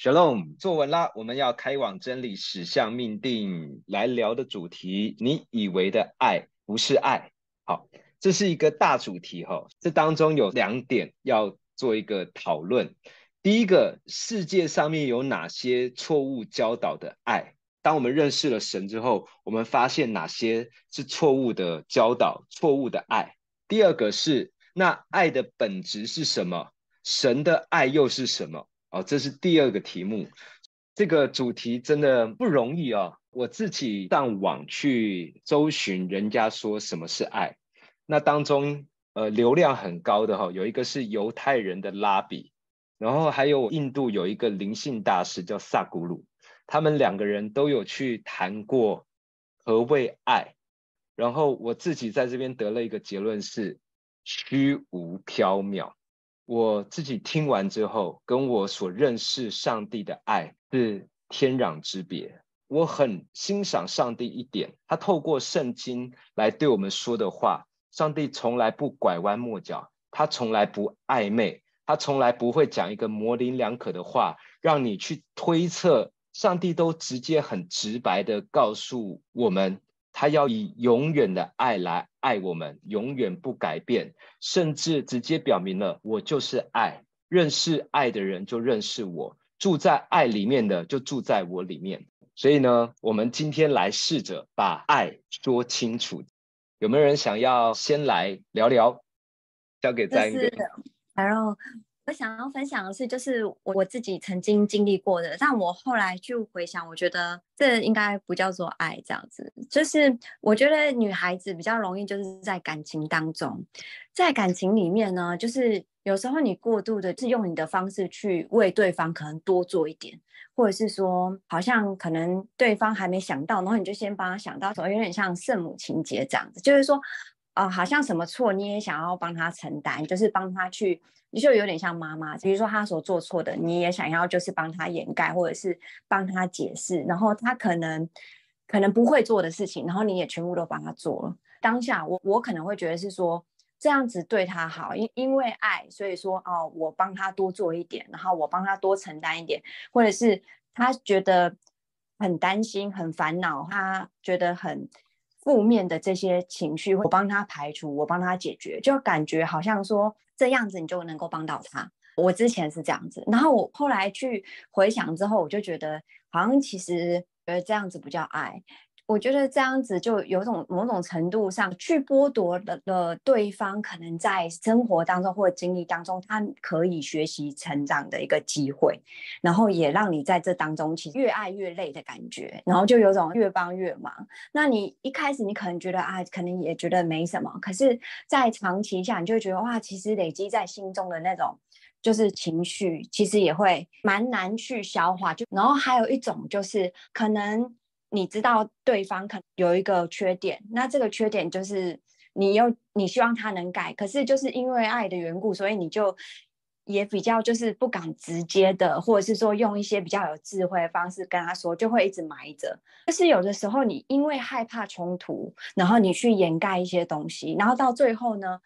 Shalom，坐稳啦！我们要开往真理，驶向命定。来聊的主题，你以为的爱不是爱。好，这是一个大主题哈。这当中有两点要做一个讨论。第一个，世界上面有哪些错误教导的爱？当我们认识了神之后，我们发现哪些是错误的教导、错误的爱。第二个是，那爱的本质是什么？神的爱又是什么？哦，这是第二个题目，这个主题真的不容易哦。我自己上网去搜寻，人家说什么是爱，那当中呃流量很高的哈、哦，有一个是犹太人的拉比，然后还有印度有一个灵性大师叫萨古鲁，他们两个人都有去谈过何谓爱，然后我自己在这边得了一个结论是虚无缥缈。我自己听完之后，跟我所认识上帝的爱是天壤之别。我很欣赏上帝一点，他透过圣经来对我们说的话，上帝从来不拐弯抹角，他从来不暧昧，他从来不会讲一个模棱两可的话，让你去推测。上帝都直接很直白的告诉我们。他要以永远的爱来爱我们，永远不改变，甚至直接表明了我就是爱。认识爱的人就认识我，住在爱里面的就住在我里面。所以呢，我们今天来试着把爱说清楚。有没有人想要先来聊聊？交给詹哥。然后。我想要分享的是，就是我我自己曾经经历过的，但我后来去回想，我觉得这应该不叫做爱，这样子。就是我觉得女孩子比较容易，就是在感情当中，在感情里面呢，就是有时候你过度的是用你的方式去为对方可能多做一点，或者是说，好像可能对方还没想到，然后你就先帮他想到，所以有点像圣母情节这样子，就是说。啊、好像什么错你也想要帮他承担，就是帮他去，你就有点像妈妈，比如说他所做错的，你也想要就是帮他掩盖，或者是帮他解释，然后他可能可能不会做的事情，然后你也全部都帮他做了。当下我我可能会觉得是说这样子对他好，因因为爱，所以说哦，我帮他多做一点，然后我帮他多承担一点，或者是他觉得很担心、很烦恼，他觉得很。负面的这些情绪，我帮他排除，我帮他解决，就感觉好像说这样子你就能够帮到他。我之前是这样子，然后我后来去回想之后，我就觉得好像其实呃这样子不叫爱。我觉得这样子就有种某种程度上去剥夺了了对方可能在生活当中或者经历当中，他可以学习成长的一个机会，然后也让你在这当中其实越爱越累的感觉，然后就有种越帮越忙。那你一开始你可能觉得啊，可能也觉得没什么，可是，在长期下你就会觉得哇，其实累积在心中的那种就是情绪，其实也会蛮难去消化。就然后还有一种就是可能。你知道对方可能有一个缺点，那这个缺点就是你又你希望他能改，可是就是因为爱的缘故，所以你就也比较就是不敢直接的，或者是说用一些比较有智慧的方式跟他说，就会一直埋着。就是有的时候你因为害怕冲突，然后你去掩盖一些东西，然后到最后呢，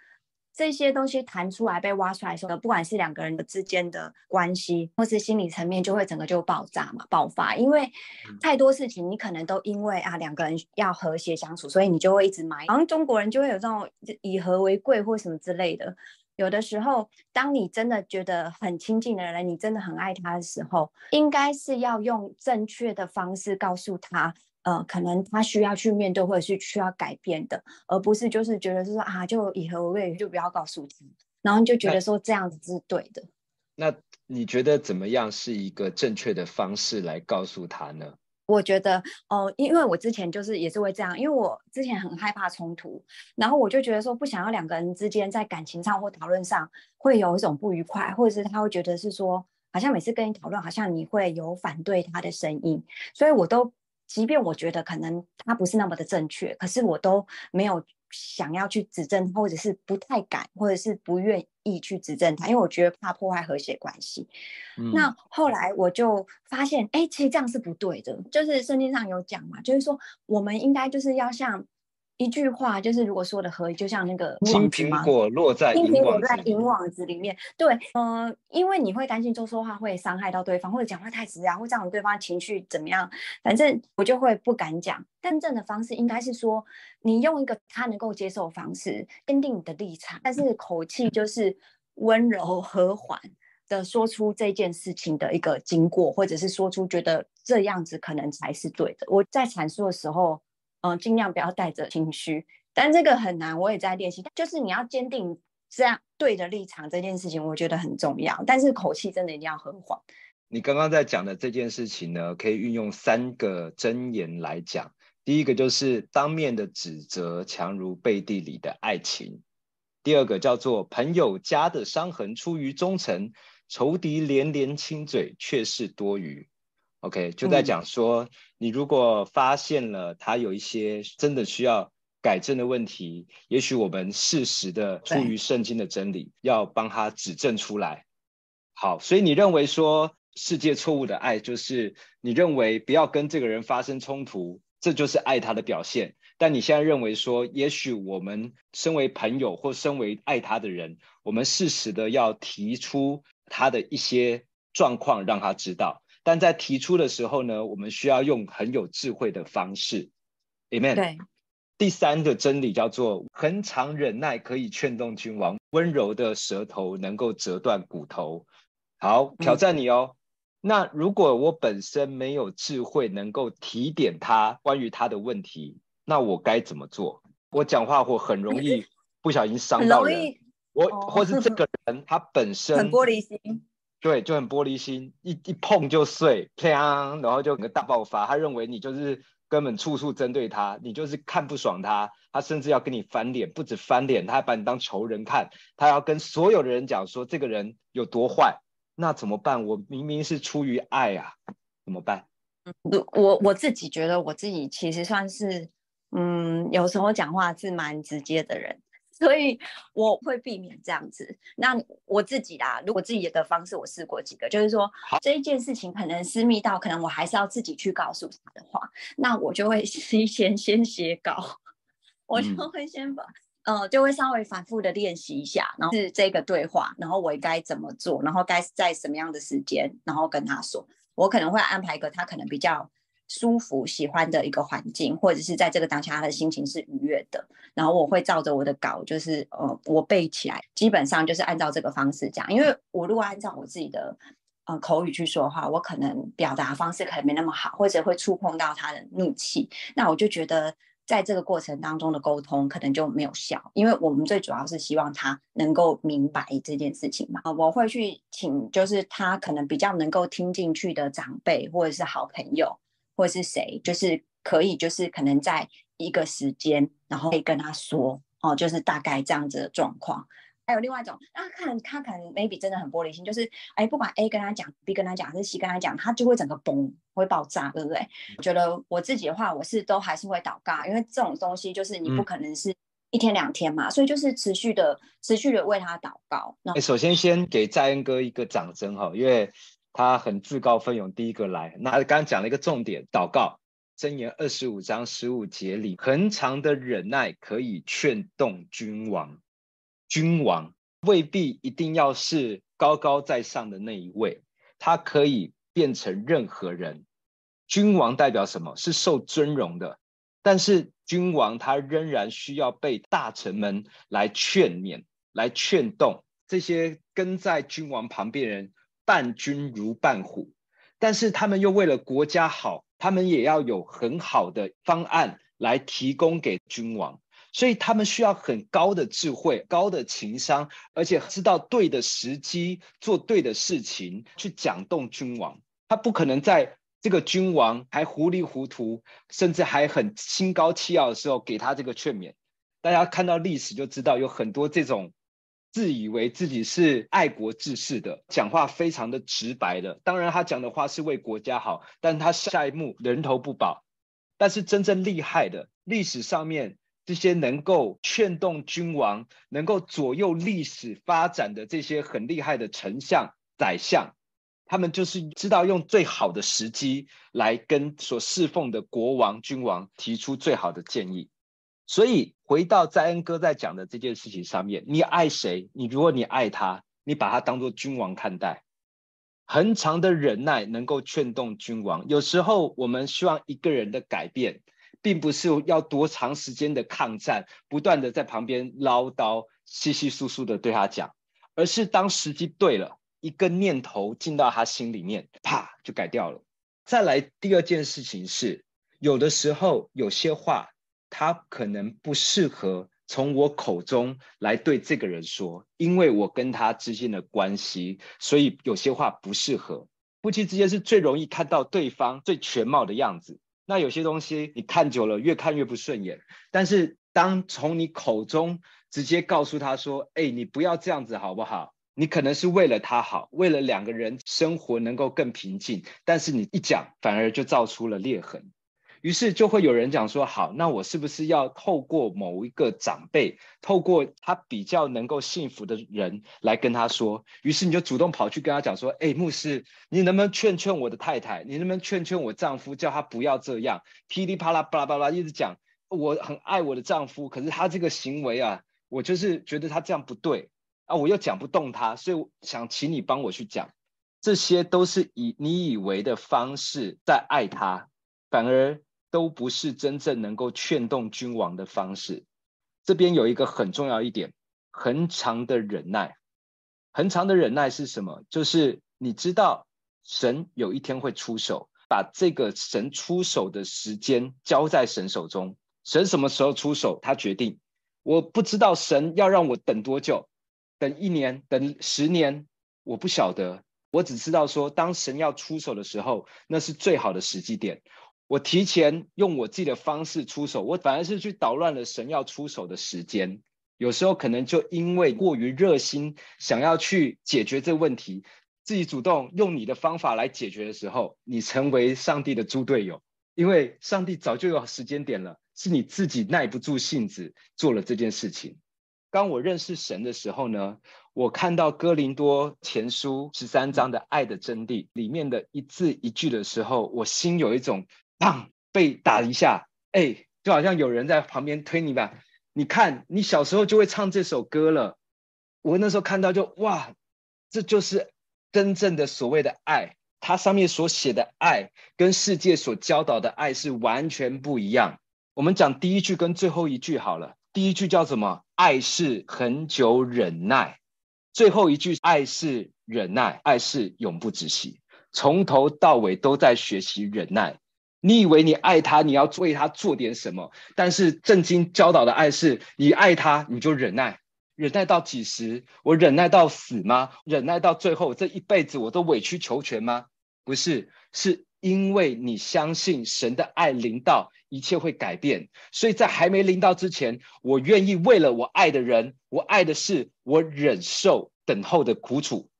这些东西弹出来被挖出来的时候，不管是两个人的之间的关系，或是心理层面，就会整个就爆炸嘛，爆发。因为太多事情，你可能都因为啊两个人要和谐相处，所以你就会一直埋。好像中国人就会有这种以和为贵或什么之类的。有的时候，当你真的觉得很亲近的人，你真的很爱他的时候，应该是要用正确的方式告诉他。呃，可能他需要去面对，或者是需要改变的，而不是就是觉得是说啊，就以和为贵，就不要告诉他，然后你就觉得说这样子是对的。那，那你觉得怎么样是一个正确的方式来告诉他呢？我觉得哦、呃，因为我之前就是也是会这样，因为我之前很害怕冲突，然后我就觉得说不想要两个人之间在感情上或讨论上会有一种不愉快，或者是他会觉得是说好像每次跟你讨论，好像你会有反对他的声音，所以我都。即便我觉得可能他不是那么的正确，可是我都没有想要去指正，或者是不太敢，或者是不愿意去指正他，因为我觉得怕破坏和谐关系。嗯。那后来我就发现，哎，其实这样是不对的。就是圣经上有讲嘛，就是说我们应该就是要像一句话就是，如果说的合理，就像那个金苹果落在金苹果在，银网子里面。对，呃，因为你会担心说说话会伤害到对方，或者讲话太直啊，会造成对方情绪怎么样？反正我就会不敢讲。真正的方式应该是说，你用一个他能够接受的方式，坚定你的立场，但是口气就是温柔和缓的说出这件事情的一个经过，或者是说出觉得这样子可能才是对的。我在阐述的时候。嗯，尽量不要带着情绪，但这个很难，我也在练习。就是你要坚定这样对的立场，这件事情我觉得很重要。但是口气真的一定要很缓。你刚刚在讲的这件事情呢，可以运用三个箴言来讲。第一个就是当面的指责强如背地里的爱情。第二个叫做朋友家的伤痕出于忠诚，仇敌连连亲嘴却是多余。OK，就在讲说，嗯、你如果发现了他有一些真的需要改正的问题，也许我们适时的出于圣经的真理，要帮他指正出来。好，所以你认为说世界错误的爱，就是你认为不要跟这个人发生冲突，这就是爱他的表现。但你现在认为说，也许我们身为朋友或身为爱他的人，我们适时的要提出他的一些状况，让他知道。但在提出的时候呢，我们需要用很有智慧的方式，Amen。对。第三个真理叫做恒常忍耐可以劝动君王，温柔的舌头能够折断骨头。好，挑战你哦。嗯、那如果我本身没有智慧，能够提点他关于他的问题，那我该怎么做？我讲话或很容易 不小心伤到人，我或是这个 人他本身很玻璃心。对，就很玻璃心，一一碰就碎，啪，然后就整个大爆发。他认为你就是根本处处针对他，你就是看不爽他，他甚至要跟你翻脸，不止翻脸，他还把你当仇人看，他要跟所有的人讲说这个人有多坏。那怎么办？我明明是出于爱啊，怎么办？我我自己觉得我自己其实算是，嗯，有时候讲话是蛮直接的人。所以我会避免这样子。那我自己啦，如果自己的方式，我试过几个，就是说好这一件事情可能私密到，可能我还是要自己去告诉他的话，那我就会 先先先写稿，我就会先把，嗯、呃，就会稍微反复的练习一下，然后是这个对话，然后我该怎么做，然后该在什么样的时间，然后跟他说，我可能会安排一个他可能比较。舒服、喜欢的一个环境，或者是在这个当下，他的心情是愉悦的。然后我会照着我的稿，就是呃，我背起来，基本上就是按照这个方式讲。因为我如果按照我自己的呃口语去说的话，我可能表达方式可能没那么好，或者会触碰到他的怒气。那我就觉得在这个过程当中的沟通可能就没有效，因为我们最主要是希望他能够明白这件事情嘛。我会去请，就是他可能比较能够听进去的长辈或者是好朋友。或是谁，就是可以，就是可能在一个时间，然后可以跟他说，哦，就是大概这样子的状况。还有另外一种，那他可能他可能 maybe 真的很玻璃心，就是哎，不管 A 跟他讲，B 跟他讲，还是 C 跟他讲，他就会整个崩，会爆炸，对不对？我觉得我自己的话，我是都还是会祷告，因为这种东西就是你不可能是一天两天嘛，嗯、所以就是持续的、持续的为他祷告。那首先先给在恩哥一个掌声哈，因为。他很自告奋勇，第一个来。那他刚刚讲了一个重点，祷告。箴言二十五章十五节里，恒常的忍耐可以劝动君王。君王未必一定要是高高在上的那一位，他可以变成任何人。君王代表什么？是受尊荣的。但是君王他仍然需要被大臣们来劝勉、来劝动。这些跟在君王旁边人。伴君如伴虎，但是他们又为了国家好，他们也要有很好的方案来提供给君王，所以他们需要很高的智慧、高的情商，而且知道对的时机做对的事情去讲动君王。他不可能在这个君王还糊里糊涂，甚至还很心高气傲的时候给他这个劝勉。大家看到历史就知道，有很多这种。自以为自己是爱国志士的，讲话非常的直白的。当然，他讲的话是为国家好，但他下一幕人头不保。但是真正厉害的，历史上面这些能够劝动君王、能够左右历史发展的这些很厉害的丞相、宰相，他们就是知道用最好的时机来跟所侍奉的国王、君王提出最好的建议。所以回到在恩哥在讲的这件事情上面，你爱谁？你如果你爱他，你把他当做君王看待，恒长的忍耐能够劝动君王。有时候我们希望一个人的改变，并不是要多长时间的抗战，不断的在旁边唠叨、稀稀疏疏的对他讲，而是当时机对了，一个念头进到他心里面，啪就改掉了。再来第二件事情是，有的时候有些话，他可能不适合从我口中来对这个人说，因为我跟他之间的关系，所以有些话不适合。夫妻之间是最容易看到对方最全貌的样子，那有些东西你看久了，越看越不顺眼。但是当从你口中直接告诉他说：“哎，你不要这样子，好不好？”你可能是为了他好，为了两个人生活能够更平静，但是你一讲，反而就造出了裂痕。于是就会有人讲说：好，那我是不是要透过某一个长辈，透过他比较能够信服的人来跟他说？于是你就主动跑去跟他讲说：哎，牧师，你能不能劝劝我的太太？你能不能劝劝我丈夫，叫他不要这样？噼里啪啦、巴拉巴拉一直讲，我很爱我的丈夫，可是他这个行为啊，我就是觉得他这样不对。啊，我又讲不动他，所以想请你帮我去讲，这些都是以你以为的方式在爱他，反而都不是真正能够劝动君王的方式。这边有一个很重要一点，恒长的忍耐。恒长的忍耐是什么？就是你知道神有一天会出手，把这个神出手的时间交在神手中。神什么时候出手，他决定。我不知道神要让我等多久。等一年，等十年，我不晓得。我只知道说，当神要出手的时候，那是最好的时机点。我提前用我自己的方式出手，我反而是去捣乱了神要出手的时间。有时候可能就因为过于热心，想要去解决这个问题，自己主动用你的方法来解决的时候，你成为上帝的猪队友，因为上帝早就有时间点了，是你自己耐不住性子做了这件事情。当我认识神的时候呢，我看到哥林多前书十三章的爱的真谛里面的一字一句的时候，我心有一种砰被打一下，哎，就好像有人在旁边推你吧。你看，你小时候就会唱这首歌了。我那时候看到就哇，这就是真正的所谓的爱。它上面所写的爱跟世界所教导的爱是完全不一样。我们讲第一句跟最后一句好了。第一句叫什么？爱是恒久忍耐。最后一句，爱是忍耐，爱是永不止息。从头到尾都在学习忍耐。你以为你爱他，你要为他做点什么？但是圣经教导的爱是，你爱他，你就忍耐，忍耐到几时？我忍耐到死吗？忍耐到最后，这一辈子我都委曲求全吗？不是，是。因为你相信神的爱临到，一切会改变，所以在还没临到之前，我愿意为了我爱的人，我爱的事，我忍受等候的苦楚。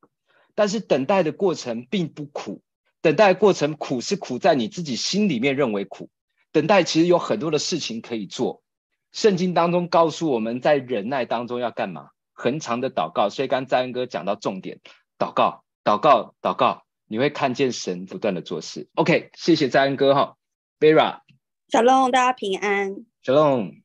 但是等待的过程并不苦，等待的过程苦是苦在你自己心里面认为苦。等待其实有很多的事情可以做。圣经当中告诉我们在忍耐当中要干嘛？恒长的祷告。所以刚才恩哥讲到重点，祷告，祷告，祷告。你会看见神不断的做事。OK，谢谢在恩哥哈，Vera，小龙，大家平安。小龙，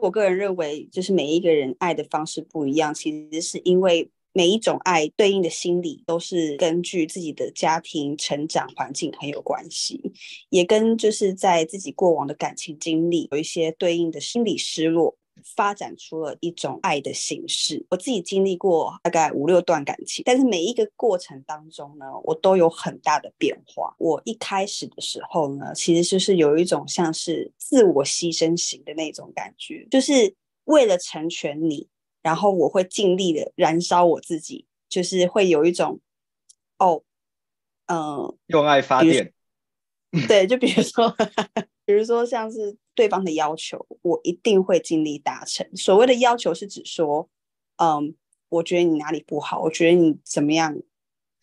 我个人认为，就是每一个人爱的方式不一样，其实是因为每一种爱对应的心理都是根据自己的家庭成长环境很有关系，也跟就是在自己过往的感情经历有一些对应的心理失落。发展出了一种爱的形式。我自己经历过大概五六段感情，但是每一个过程当中呢，我都有很大的变化。我一开始的时候呢，其实就是有一种像是自我牺牲型的那种感觉，就是为了成全你，然后我会尽力的燃烧我自己，就是会有一种哦，嗯、呃，用爱发电。对，就比如说，比如说像是对方的要求，我一定会尽力达成。所谓的要求是指说，嗯，我觉得你哪里不好，我觉得你怎么样，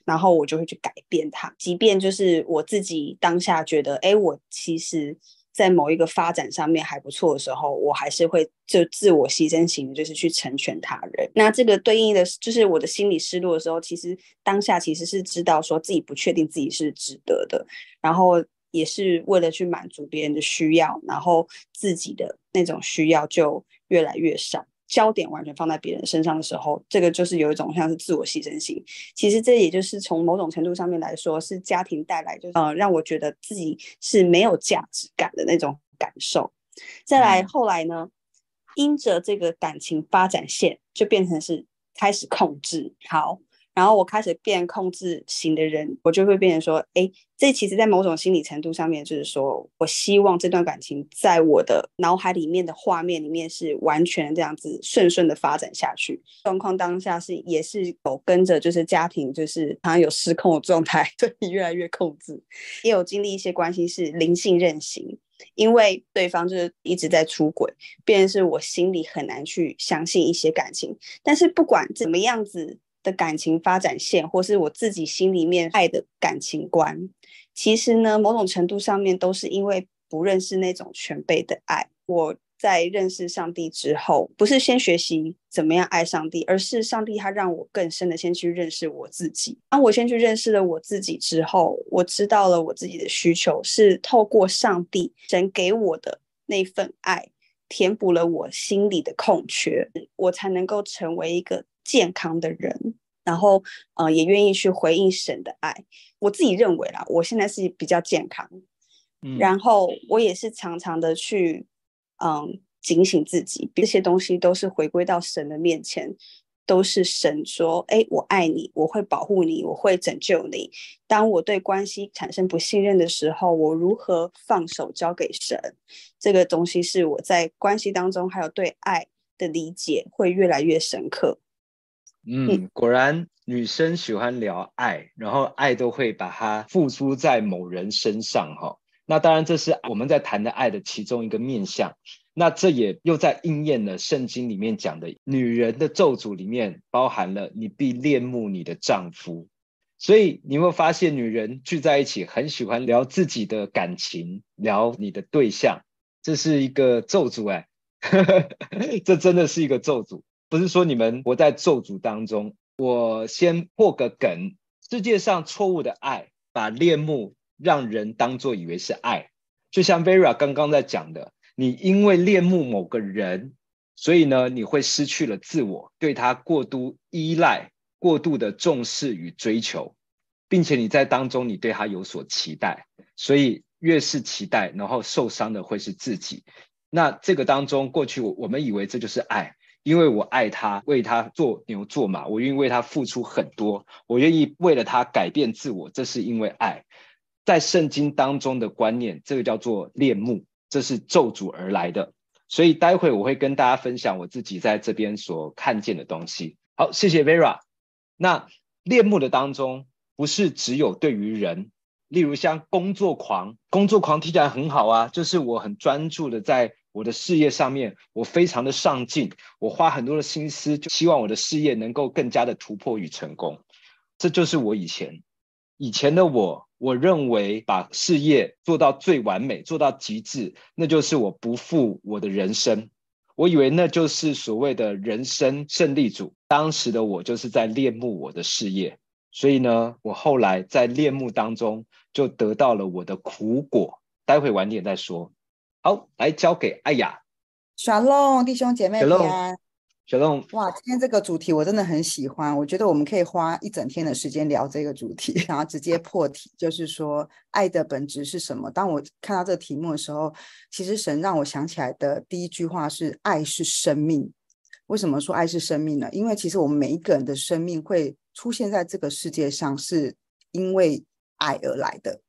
然后我就会去改变它。即便就是我自己当下觉得，哎，我其实在某一个发展上面还不错的时候，我还是会就自我牺牲型的，就是去成全他人。那这个对应的，就是我的心理失落的时候，其实当下其实是知道说自己不确定自己是值得的，然后。也是为了去满足别人的需要，然后自己的那种需要就越来越少。焦点完全放在别人身上的时候，这个就是有一种像是自我牺牲型。其实这也就是从某种程度上面来说，是家庭带来，就是呃让我觉得自己是没有价值感的那种感受。再来后来呢，因着这个感情发展线，就变成是开始控制。好。然后我开始变控制型的人，我就会变成说，哎，这其实，在某种心理程度上面，就是说我希望这段感情在我的脑海里面的画面里面是完全这样子顺顺的发展下去。状况当下是也是有跟着，就是家庭就是好像有失控的状态，对你越来越控制，也有经历一些关系是灵性任型，因为对方就是一直在出轨，变成是我心里很难去相信一些感情。但是不管怎么样子。的感情发展线，或是我自己心里面爱的感情观，其实呢，某种程度上面都是因为不认识那种全备的爱。我在认识上帝之后，不是先学习怎么样爱上帝，而是上帝他让我更深的先去认识我自己。当我先去认识了我自己之后，我知道了我自己的需求是透过上帝神给我的那份爱，填补了我心里的空缺，我才能够成为一个。健康的人，然后呃，也愿意去回应神的爱。我自己认为啦，我现在是比较健康，嗯，然后我也是常常的去嗯警醒自己，这些东西都是回归到神的面前，都是神说：“哎，我爱你，我会保护你，我会拯救你。”当我对关系产生不信任的时候，我如何放手交给神？这个东西是我在关系当中，还有对爱的理解会越来越深刻。嗯，果然女生喜欢聊爱，然后爱都会把它付出在某人身上哈。那当然这是我们在谈的爱的其中一个面向。那这也又在应验了圣经里面讲的，女人的咒诅里面包含了你必恋慕你的丈夫。所以你会发现，女人聚在一起很喜欢聊自己的感情，聊你的对象，这是一个咒诅哎，这真的是一个咒诅。不是说你们活在咒诅当中，我先破个梗。世界上错误的爱，把恋慕让人当作以为是爱，就像 Vera 刚刚在讲的，你因为恋慕某个人，所以呢，你会失去了自我，对他过度依赖、过度的重视与追求，并且你在当中你对他有所期待，所以越是期待，然后受伤的会是自己。那这个当中，过去我我们以为这就是爱。因为我爱他，为他做牛做马，我愿意为他付出很多，我愿意为了他改变自我，这是因为爱。在圣经当中的观念，这个叫做恋慕，这是咒诅而来的。所以待会我会跟大家分享我自己在这边所看见的东西。好，谢谢 Vera。那恋慕的当中，不是只有对于人，例如像工作狂，工作狂听起来很好啊，就是我很专注的在。我的事业上面，我非常的上进，我花很多的心思，就希望我的事业能够更加的突破与成功。这就是我以前，以前的我，我认为把事业做到最完美，做到极致，那就是我不负我的人生。我以为那就是所谓的人生胜利组。当时的我就是在恋慕我的事业，所以呢，我后来在恋慕当中就得到了我的苦果。待会晚点再说。好，来交给艾雅。小龙弟兄姐妹平安。小龙，哇，今天这个主题我真的很喜欢，我觉得我们可以花一整天的时间聊这个主题。然后直接破题，就是说爱的本质是什么？当我看到这个题目的时候，其实神让我想起来的第一句话是“爱是生命”。为什么说爱是生命呢？因为其实我们每一个人的生命会出现在这个世界上，是因为爱而来的。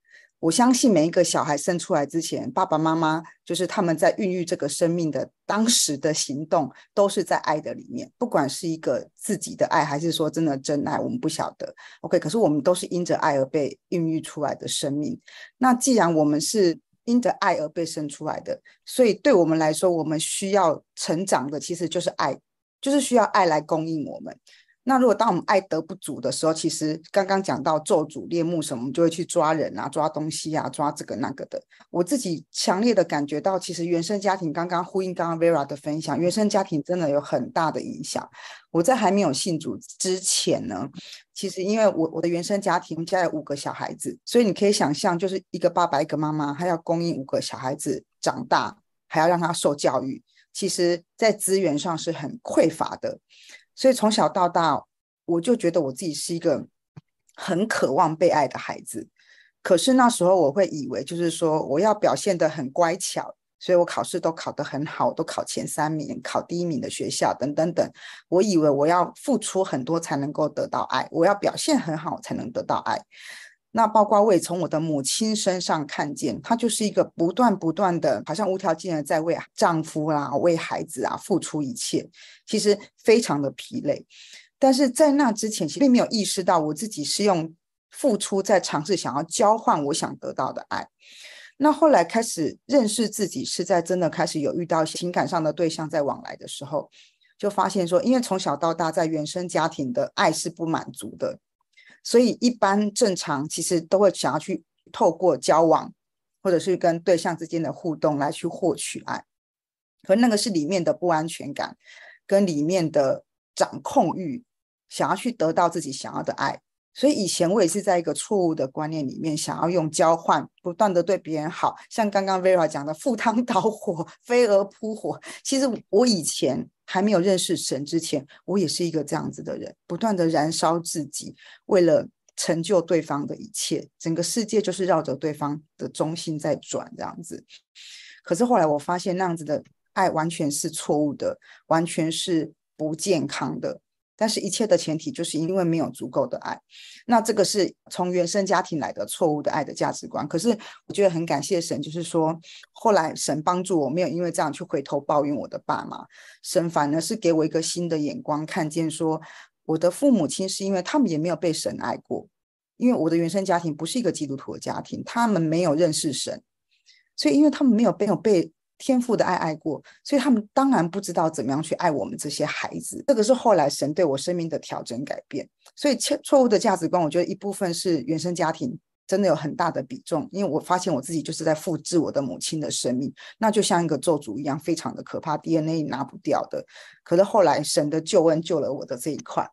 我相信每一个小孩生出来之前，爸爸妈妈就是他们在孕育这个生命的当时的行动，都是在爱的里面。不管是一个自己的爱，还是说真的真爱，我们不晓得。OK，可是我们都是因着爱而被孕育出来的生命。那既然我们是因着爱而被生出来的，所以对我们来说，我们需要成长的其实就是爱，就是需要爱来供应我们。那如果当我们爱得不足的时候，其实刚刚讲到咒诅、恋慕什么，我们就会去抓人啊、抓东西啊、抓这个那个的。我自己强烈的感觉到，其实原生家庭刚刚呼应刚刚 Vera 的分享，原生家庭真的有很大的影响。我在还没有信主之前呢，其实因为我我的原生家庭家有五个小孩子，所以你可以想象，就是一个爸爸一个妈妈，还要供应五个小孩子长大。还要让他受教育，其实在资源上是很匮乏的。所以从小到大，我就觉得我自己是一个很渴望被爱的孩子。可是那时候我会以为，就是说我要表现得很乖巧。所以我考试都考得很好，都考前三名，考第一名的学校等等等。我以为我要付出很多才能够得到爱，我要表现很好才能得到爱。那包括我也从我的母亲身上看见，她就是一个不断不断的，好像无条件的在为丈夫啦、为孩子啊付出一切，其实非常的疲累。但是在那之前，其实并没有意识到我自己是用付出在尝试想要交换我想得到的爱。那后来开始认识自己，是在真的开始有遇到情感上的对象在往来的时候，就发现说，因为从小到大在原生家庭的爱是不满足的，所以一般正常其实都会想要去透过交往，或者是跟对象之间的互动来去获取爱，可那个是里面的不安全感跟里面的掌控欲，想要去得到自己想要的爱。所以以前我也是在一个错误的观念里面，想要用交换，不断的对别人好，像刚刚 Vera 讲的赴汤蹈火、飞蛾扑火。其实我以前还没有认识神之前，我也是一个这样子的人，不断的燃烧自己，为了成就对方的一切，整个世界就是绕着对方的中心在转这样子。可是后来我发现那样子的爱完全是错误的，完全是不健康的。但是，一切的前提就是因为没有足够的爱，那这个是从原生家庭来的错误的爱的价值观。可是，我觉得很感谢神，就是说，后来神帮助我，没有因为这样去回头抱怨我的爸妈，神反而是给我一个新的眼光，看见说，我的父母亲是因为他们也没有被神爱过，因为我的原生家庭不是一个基督徒的家庭，他们没有认识神，所以因为他们没有没有被。天赋的爱爱过，所以他们当然不知道怎么样去爱我们这些孩子。这个是后来神对我生命的调整改变。所以错错误的价值观，我觉得一部分是原生家庭真的有很大的比重。因为我发现我自己就是在复制我的母亲的生命，那就像一个咒诅一样，非常的可怕，DNA 拿不掉的。可是后来神的救恩救了我的这一块。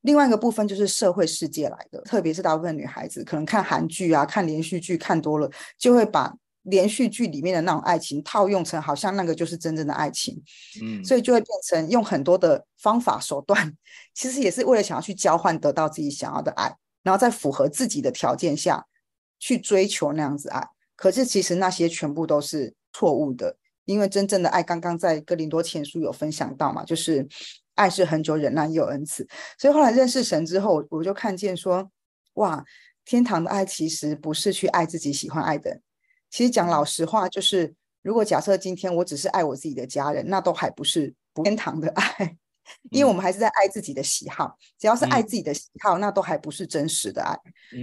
另外一个部分就是社会世界来的，特别是大部分女孩子可能看韩剧啊、看连续剧看多了，就会把。连续剧里面的那种爱情套用成好像那个就是真正的爱情，嗯，所以就会变成用很多的方法手段，其实也是为了想要去交换得到自己想要的爱，然后在符合自己的条件下去追求那样子爱。可是其实那些全部都是错误的，因为真正的爱刚刚在哥林多前书有分享到嘛，就是爱是恒久忍耐又有恩慈。所以后来认识神之后，我就看见说，哇，天堂的爱其实不是去爱自己喜欢爱的人。其实讲老实话，就是如果假设今天我只是爱我自己的家人，那都还不是天堂的爱，因为我们还是在爱自己的喜好。只要是爱自己的喜好，那都还不是真实的爱。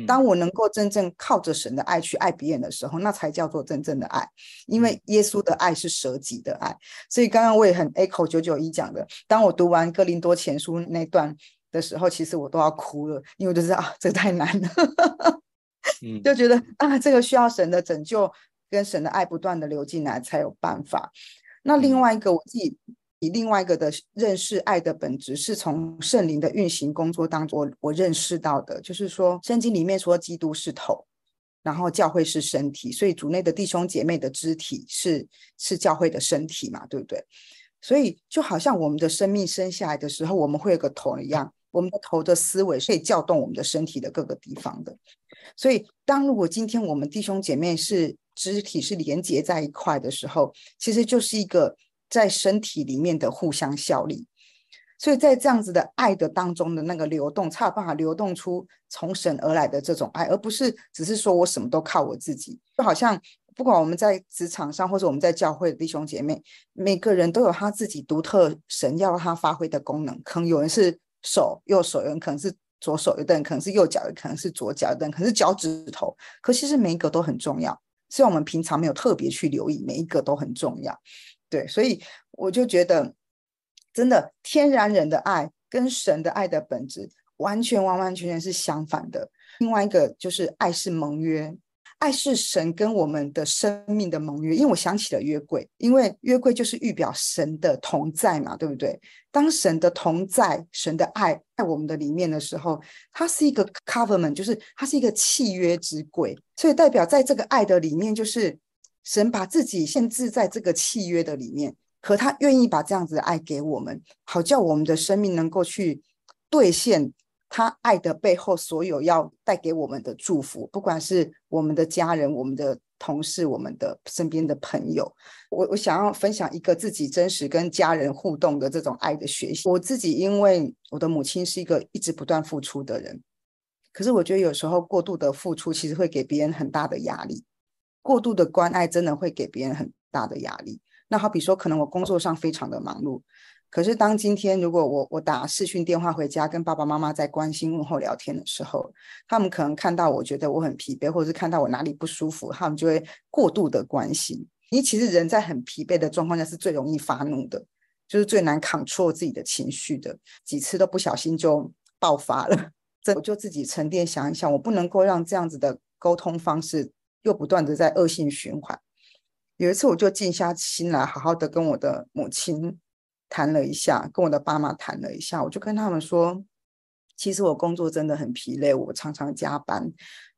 当我能够真正靠着神的爱去爱别人的时候，那才叫做真正的爱。因为耶稣的爱是舍己的爱。所以刚刚我也很 echo 九九一讲的，当我读完哥林多前书那段的时候，其实我都要哭了，因为我就知道啊，这个太难了。就觉得啊，这个需要神的拯救跟神的爱不断的流进来才有办法。那另外一个，我自己以另外一个的认识爱的本质，是从圣灵的运行工作当中我，我认识到的，就是说圣经里面说基督是头，然后教会是身体，所以主内的弟兄姐妹的肢体是是教会的身体嘛，对不对？所以就好像我们的生命生下来的时候，我们会有个头一样。我们的头的思维是可以调动我们的身体的各个地方的，所以当如果今天我们弟兄姐妹是肢体是连接在一块的时候，其实就是一个在身体里面的互相效力。所以在这样子的爱的当中的那个流动，才有办法流动出从神而来的这种爱，而不是只是说我什么都靠我自己。就好像不管我们在职场上，或者我们在教会的弟兄姐妹，每个人都有他自己独特神要他发挥的功能，可能有人是。手右手，有可能是左手，有的可能是右脚，有可能是左脚，有的可能是脚趾头。可其实每一个都很重要，虽然我们平常没有特别去留意，每一个都很重要。对，所以我就觉得，真的天然人的爱跟神的爱的本质，完全完完全全是相反的。另外一个就是爱是盟约。爱是神跟我们的生命的盟约，因为我想起了约柜，因为约柜就是预表神的同在嘛，对不对？当神的同在、神的爱在我们的里面的时候，它是一个 covenant，就是它是一个契约之柜，所以代表在这个爱的里面，就是神把自己限制在这个契约的里面，可他愿意把这样子的爱给我们，好叫我们的生命能够去兑现他爱的背后所有要带给我们的祝福，不管是我们的家人、我们的同事、我们的身边的朋友。我我想要分享一个自己真实跟家人互动的这种爱的学习。我自己因为我的母亲是一个一直不断付出的人。可是我觉得有时候过度的付出其实会给别人很大的压力，过度的关爱真的会给别人很大的压力。那好比说，可能我工作上非常的忙碌，可是当今天如果我我打视讯电话回家跟爸爸妈妈在关心问候聊天的时候，他们可能看到我觉得我很疲惫，或者是看到我哪里不舒服，他们就会过度的关心。因为其实人在很疲惫的状况下是最容易发怒的，就是最难扛错自己的情绪的，几次都不小心就爆发了。这我就自己沉淀想一想，我不能够让这样子的沟通方式又不断的在恶性循环。有一次，我就静下心来，好好的跟我的母亲谈了一下，跟我的爸妈谈了一下，我就跟他们说，其实我工作真的很疲累，我常常加班，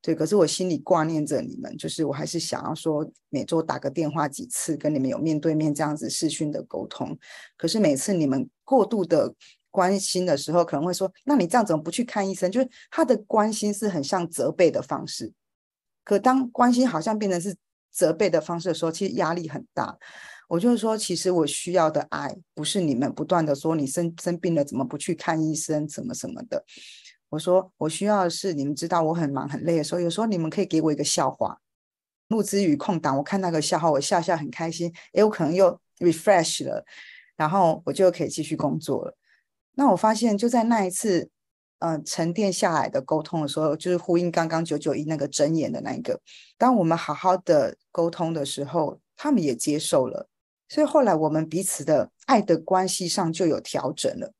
对，可是我心里挂念着你们，就是我还是想要说每周打个电话几次，跟你们有面对面这样子视讯的沟通。可是每次你们过度的。关心的时候可能会说：“那你这样怎么不去看医生？”就是他的关心是很像责备的方式，可当关心好像变成是责备的方式的时候，其实压力很大。我就是说，其实我需要的爱不是你们不断的说你生生病了怎么不去看医生，怎么什么的。我说我需要的是你们知道我很忙很累的时候，有时候你们可以给我一个笑话，录之余空档，我看那个笑话，我笑笑很开心，诶，我可能又 refresh 了，然后我就可以继续工作了。那我发现，就在那一次，嗯、沉淀下来的沟通的时候，就是呼应刚刚九九一那个箴言的那一个。当我们好好的沟通的时候，他们也接受了，所以后来我们彼此的爱的关系上就有调整了。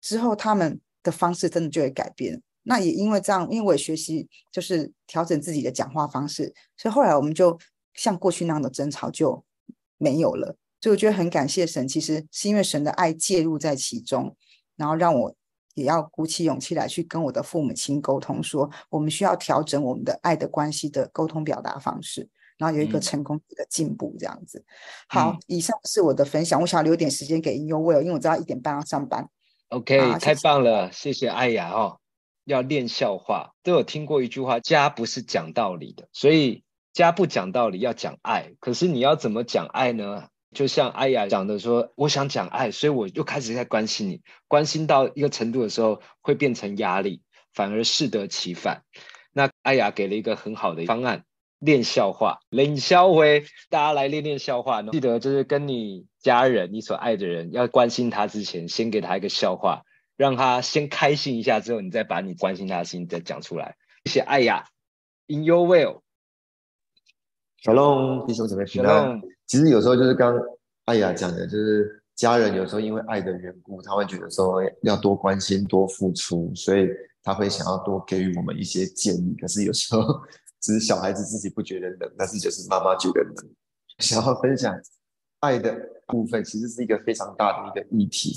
之后他们的方式真的就会改变。那也因为这样，因为我也学习就是调整自己的讲话方式，所以后来我们就像过去那样的争吵就没有了。所以我觉得很感谢神，其实是因为神的爱介入在其中，然后让我也要鼓起勇气来去跟我的父母亲沟通，说我们需要调整我们的爱的关系的沟通表达方式，然后有一个成功的进步这样子。嗯、好，以上是我的分享，我想要留点时间给 In Your Will，因为我知道一点半要上班。OK，太棒了，谢谢艾雅哦。要练笑话，都有听过一句话：家不是讲道理的，所以家不讲道理，要讲爱。可是你要怎么讲爱呢？就像艾雅讲的说，我想讲爱，所以我又开始在关心你，关心到一个程度的时候，会变成压力，反而适得其反。那艾雅给了一个很好的方案，练笑话，冷笑话，大家来练练笑话。记得就是跟你家人、你所爱的人要关心他之前，先给他一个笑话，让他先开心一下，之后你再把你关心他的事情再讲出来。谢谢艾雅，In your will。Shalom，弟兄姊妹平安。其实有时候就是刚艾雅讲的，就是家人有时候因为爱的缘故，他会觉得说要多关心、多付出，所以他会想要多给予我们一些建议。可是有时候只是小孩子自己不觉得冷，但是就是妈妈觉得冷。想要分享爱的部分，其实是一个非常大的一个议题。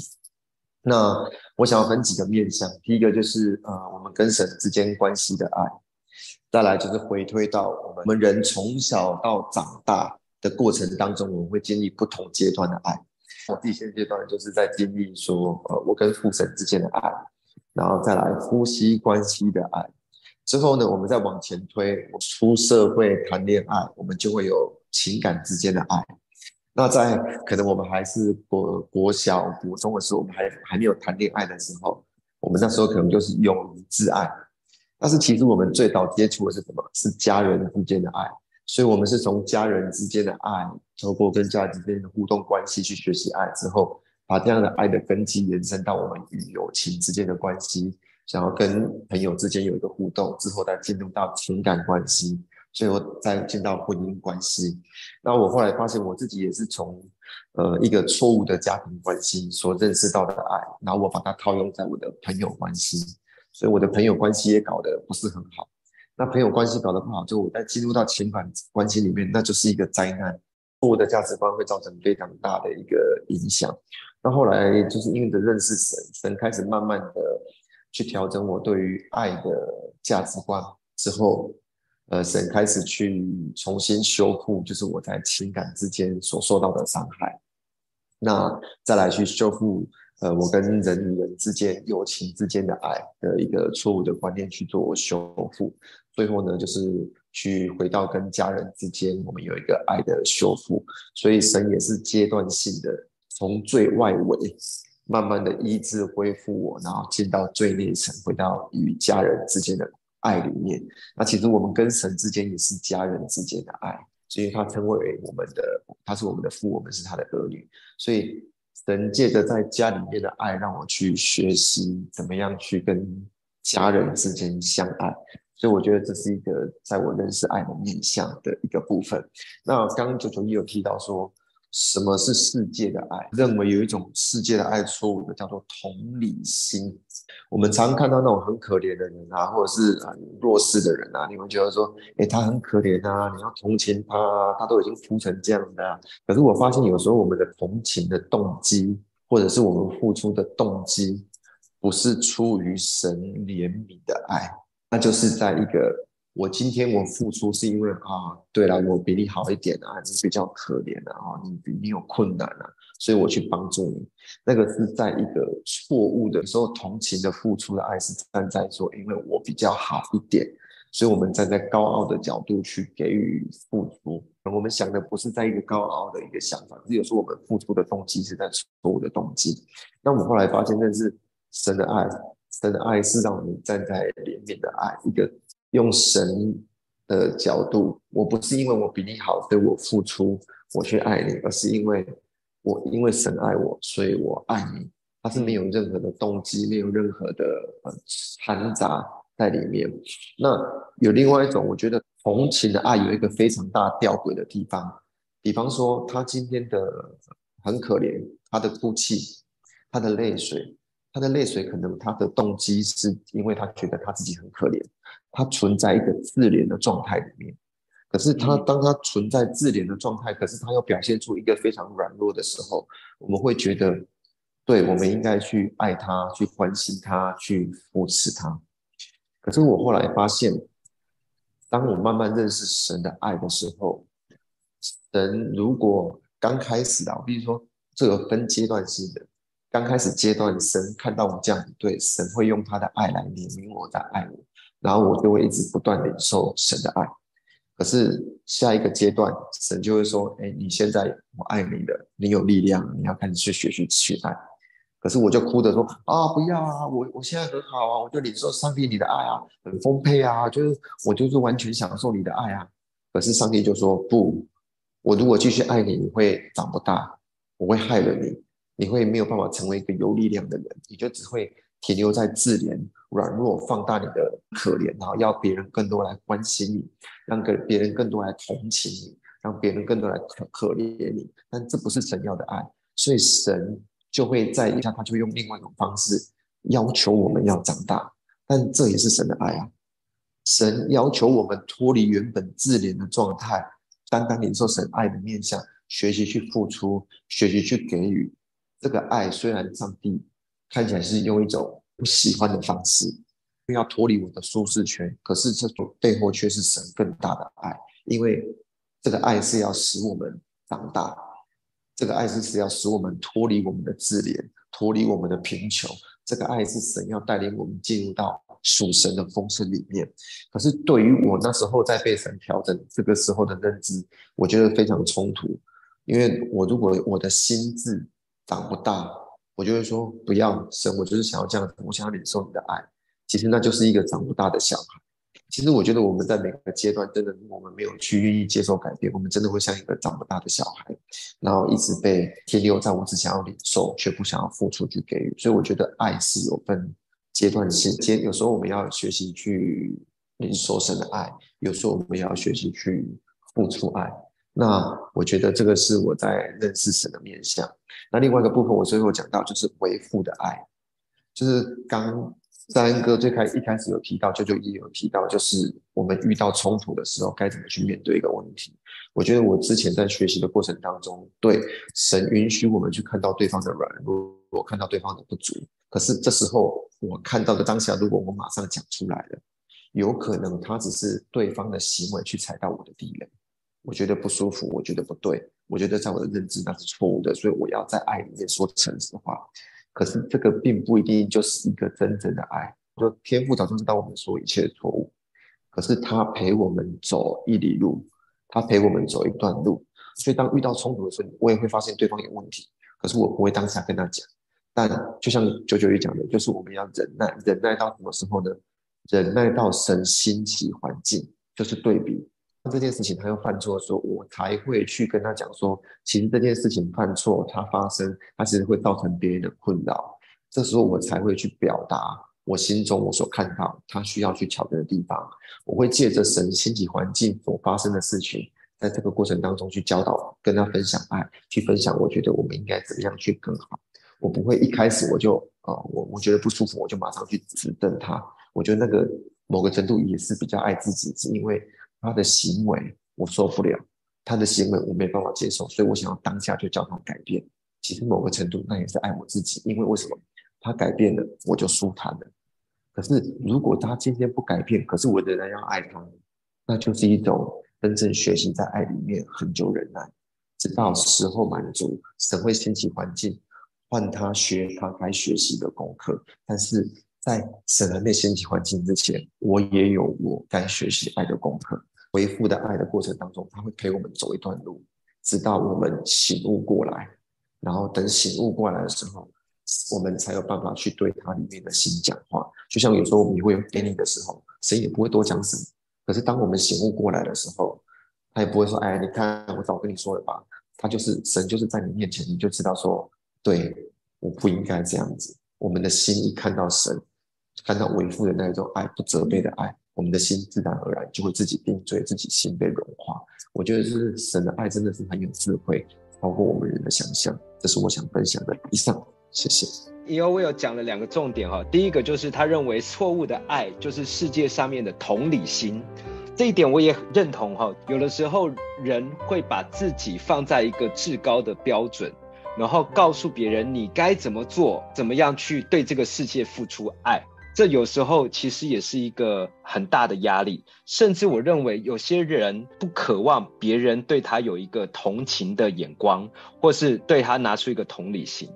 那我想要分几个面向，第一个就是呃，我们跟神之间关系的爱。再来就是回推到我们人从小到长大的过程当中，我们会经历不同阶段的爱。我自己现阶段就是在经历说，呃，我跟父神之间的爱，然后再来夫妻关系的爱。之后呢，我们再往前推，出社会谈恋爱，我们就会有情感之间的爱。那在可能我们还是国国小、国中的时候，我们还还没有谈恋爱的时候，我们那时候可能就是勇于自爱。但是其实我们最早接触的是什么？是家人之间的爱，所以我们是从家人之间的爱，透过跟家人之间的互动关系去学习爱之后，把这样的爱的根基延伸到我们与友情之间的关系，想要跟朋友之间有一个互动之后，再进入到情感关系，最后再进到婚姻关系。那我后来发现我自己也是从呃一个错误的家庭关系所认识到的爱，然后我把它套用在我的朋友关系。所以我的朋友关系也搞得不是很好，那朋友关系搞得不好，就我在进入到情感关系里面，那就是一个灾难。错误的价值观会造成非常大的一个影响。那后来就是因为的认识神，神开始慢慢的去调整我对于爱的价值观之后，呃，神开始去重新修复，就是我在情感之间所受到的伤害。那再来去修复，呃，我跟人与人之间、友情之间的爱的一个错误的观念去做修复。最后呢，就是去回到跟家人之间，我们有一个爱的修复。所以神也是阶段性的，从最外围慢慢的医治恢复我，然后进到最内层，回到与家人之间的。爱里面，那其实我们跟神之间也是家人之间的爱，所以他称为我们的，他是我们的父，我们是他的儿女。所以神借着在家里面的爱，让我去学习怎么样去跟家人之间相爱。所以我觉得这是一个在我认识爱的面向的一个部分。那刚刚九九一有提到说。什么是世界的爱？认为有一种世界的爱错误的，叫做同理心。我们常看到那种很可怜的人啊，或者是很弱势的人啊，你会觉得说，哎，他很可怜啊，你要同情他啊，他都已经哭成这样的啊。可是我发现有时候我们的同情的动机，或者是我们付出的动机，不是出于神怜悯的爱，那就是在一个。我今天我付出是因为啊，对了，我比你好一点啊，你比较可怜啊，你比你有困难啊，所以我去帮助你。那个是在一个错误的时候，同情的付出的爱是站在说，因为我比较好一点，所以我们站在高傲的角度去给予付出。我们想的不是在一个高傲的一个想法，是有时候我们付出的动机是在错误的动机。那我们后来发现，那是神的爱，神的爱是让我们站在怜悯的爱，一个。用神的角度，我不是因为我比你好，所以我付出，我去爱你，而是因为我因为神爱我，所以我爱你。他是没有任何的动机，没有任何的呃掺杂在里面。那有另外一种，我觉得同情的爱有一个非常大吊诡的地方，比方说他今天的很可怜，他的哭泣，他的泪水。他的泪水可能他的动机是因为他觉得他自己很可怜，他存在一个自怜的状态里面。可是他当他存在自怜的状态，可是他又表现出一个非常软弱的时候，我们会觉得，对，我们应该去爱他，去关心他，去扶持他。可是我后来发现，当我慢慢认识神的爱的时候，神如果刚开始啊，我比如说这个分阶段性的。刚开始阶段，神看到我这样子，对，神会用他的爱来怜悯我，在爱我，然后我就会一直不断领受神的爱。可是下一个阶段，神就会说：“哎，你现在我爱你了，你有力量，你要开始去学习去爱。”可是我就哭着说：“啊，不要啊，我我现在很好啊，我就领受上帝你的爱啊，很丰沛啊，就是我就是完全享受你的爱啊。”可是上帝就说：“不，我如果继续爱你，你会长不大，我会害了你。”你会没有办法成为一个有力量的人，你就只会停留在自怜、软弱，放大你的可怜，然后要别人更多来关心你，让给别人更多来同情你，让别人更多来可可怜你。但这不是神要的爱，所以神就会在一下，他就会用另外一种方式要求我们要长大。但这也是神的爱啊！神要求我们脱离原本自怜的状态，单单领受神爱的面向，学习去付出，学习去给予。这个爱虽然上帝看起来是用一种不喜欢的方式，要脱离我的舒适圈，可是这种背后却是神更大的爱，因为这个爱是要使我们长大，这个爱是要使我们脱离我们的自怜，脱离我们的贫穷，这个爱是神要带领我们进入到属神的丰盛里面。可是对于我那时候在被神调整这个时候的认知，我觉得非常冲突，因为我如果我的心智。长不大，我就会说不要神，我就是想要这样子，我想要领受你的爱。其实那就是一个长不大的小孩。其实我觉得我们在每个阶段，真的我们没有去愿意接受改变，我们真的会像一个长不大的小孩，然后一直被停留在我只想要领受，却不想要付出去给予。所以我觉得爱是有分阶段性，阶有时候我们要学习去领受神的爱，有时候我们也要学习去付出爱。那我觉得这个是我在认识神的面向。那另外一个部分，我最后讲到就是为父的爱，就是刚三哥最开一开始有提到，舅舅也有提到，就是我们遇到冲突的时候该怎么去面对一个问题。我觉得我之前在学习的过程当中，对神允许我们去看到对方的软弱，我看到对方的不足。可是这时候我看到的当下，如果我马上讲出来了，有可能他只是对方的行为去踩到我的地雷，我觉得不舒服，我觉得不对，我觉得在我的认知那是错误的，所以我要在爱里面说诚实话。可是这个并不一定就是一个真正的爱。就天父早就知道我们说一切的错误，可是他陪我们走一里路，他陪我们走一段路。所以当遇到冲突的时候，我也会发现对方有问题，可是我不会当下跟他讲。但就像九九一讲的，就是我们要忍耐，忍耐到什么时候呢？忍耐到神兴起环境，就是对比。当这件事情他又犯错的时候，我才会去跟他讲说，其实这件事情犯错，它发生，它其实会造成别人的困扰。这时候我才会去表达我心中我所看到他需要去调整的地方。我会借着神兴起环境所发生的事情。在这个过程当中去教导，跟他分享爱，去分享，我觉得我们应该怎么样去更好。我不会一开始我就啊、呃，我我觉得不舒服，我就马上去指正他。我觉得那个某个程度也是比较爱自己，是因为他的行为我受不了，他的行为我没办法接受，所以我想要当下就叫他改变。其实某个程度那也是爱我自己，因为为什么他改变了，我就舒坦了。可是如果他今天不改变，可是我仍然要爱他，那就是一种。真正学习在爱里面，很久忍耐，直到时候满足，神会兴起环境，换他学他该学习的功课。但是在神还没兴起环境之前，我也有我该学习爱的功课。恢复的爱的过程当中，他会陪我们走一段路，直到我们醒悟过来。然后等醒悟过来的时候，我们才有办法去对他里面的心讲话。就像有时候你会有给你的时候，谁也不会多讲什么。可是当我们醒悟过来的时候，他也不会说：“哎，你看，我早跟你说了吧。”他就是神，就是在你面前，你就知道说：“对，我不应该这样子。”我们的心一看到神，看到为父的那种爱，不责备的爱，我们的心自然而然就会自己定罪，自己心被融化。我觉得是神的爱真的是很有智慧，超过我们人的想象。这是我想分享的。以上，谢谢。以后我有讲了两个重点哈，第一个就是他认为错误的爱就是世界上面的同理心，这一点我也认同哈。有的时候人会把自己放在一个至高的标准，然后告诉别人你该怎么做，怎么样去对这个世界付出爱，这有时候其实也是一个很大的压力。甚至我认为有些人不渴望别人对他有一个同情的眼光，或是对他拿出一个同理心。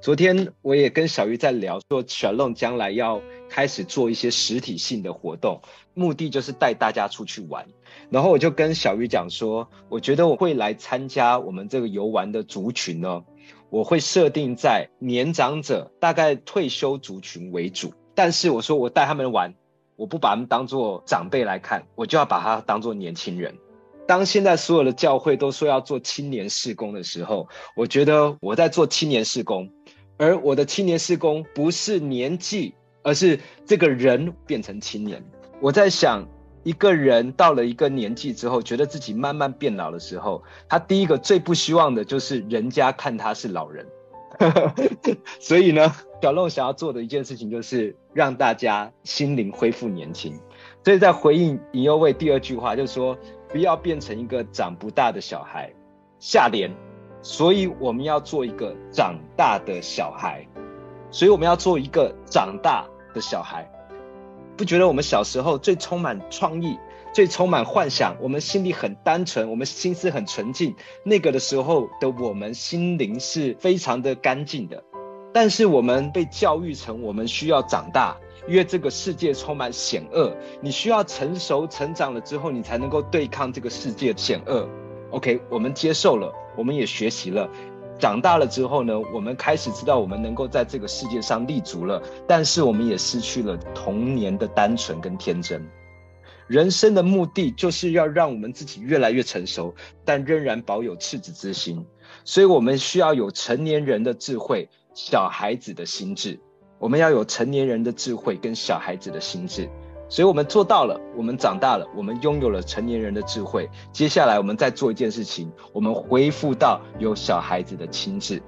昨天我也跟小鱼在聊，说小龙将来要开始做一些实体性的活动，目的就是带大家出去玩。然后我就跟小鱼讲说，我觉得我会来参加我们这个游玩的族群呢，我会设定在年长者，大概退休族群为主。但是我说我带他们玩，我不把他们当做长辈来看，我就要把他当做年轻人。当现在所有的教会都说要做青年事工的时候，我觉得我在做青年事工。而我的青年事工不是年纪，而是这个人变成青年。我在想，一个人到了一个年纪之后，觉得自己慢慢变老的时候，他第一个最不希望的就是人家看他是老人。所以呢，小龙想要做的一件事情就是让大家心灵恢复年轻。所以在回应引诱位第二句话，就是说不要变成一个长不大的小孩。下联。所以我们要做一个长大的小孩，所以我们要做一个长大的小孩。不觉得我们小时候最充满创意、最充满幻想，我们心里很单纯，我们心思很纯净，那个的时候的我们心灵是非常的干净的。但是我们被教育成我们需要长大，因为这个世界充满险恶，你需要成熟成长了之后，你才能够对抗这个世界险恶。OK，我们接受了。我们也学习了，长大了之后呢，我们开始知道我们能够在这个世界上立足了，但是我们也失去了童年的单纯跟天真。人生的目的就是要让我们自己越来越成熟，但仍然保有赤子之心。所以我们需要有成年人的智慧，小孩子的心智。我们要有成年人的智慧跟小孩子的心智。所以我们做到了，我们长大了，我们拥有了成年人的智慧。接下来我们再做一件事情，我们恢复到有小孩子的心智，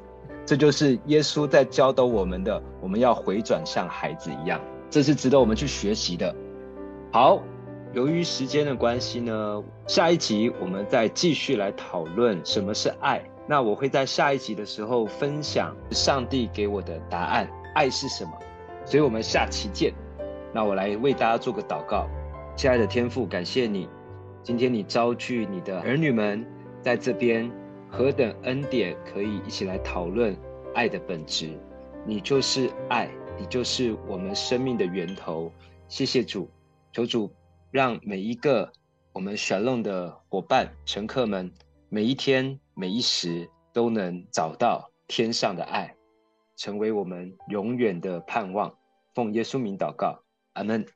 这就是耶稣在教导我们的。我们要回转像孩子一样，这是值得我们去学习的。好，由于时间的关系呢，下一集我们再继续来讨论什么是爱。那我会在下一集的时候分享上帝给我的答案，爱是什么。所以我们下期见。那我来为大家做个祷告，亲爱的天父，感谢你，今天你招聚你的儿女们在这边，何等恩典，可以一起来讨论爱的本质。你就是爱，你就是我们生命的源头。谢谢主，求主让每一个我们选弄的伙伴、乘客们，每一天每一时都能找到天上的爱，成为我们永远的盼望。奉耶稣名祷告，阿门。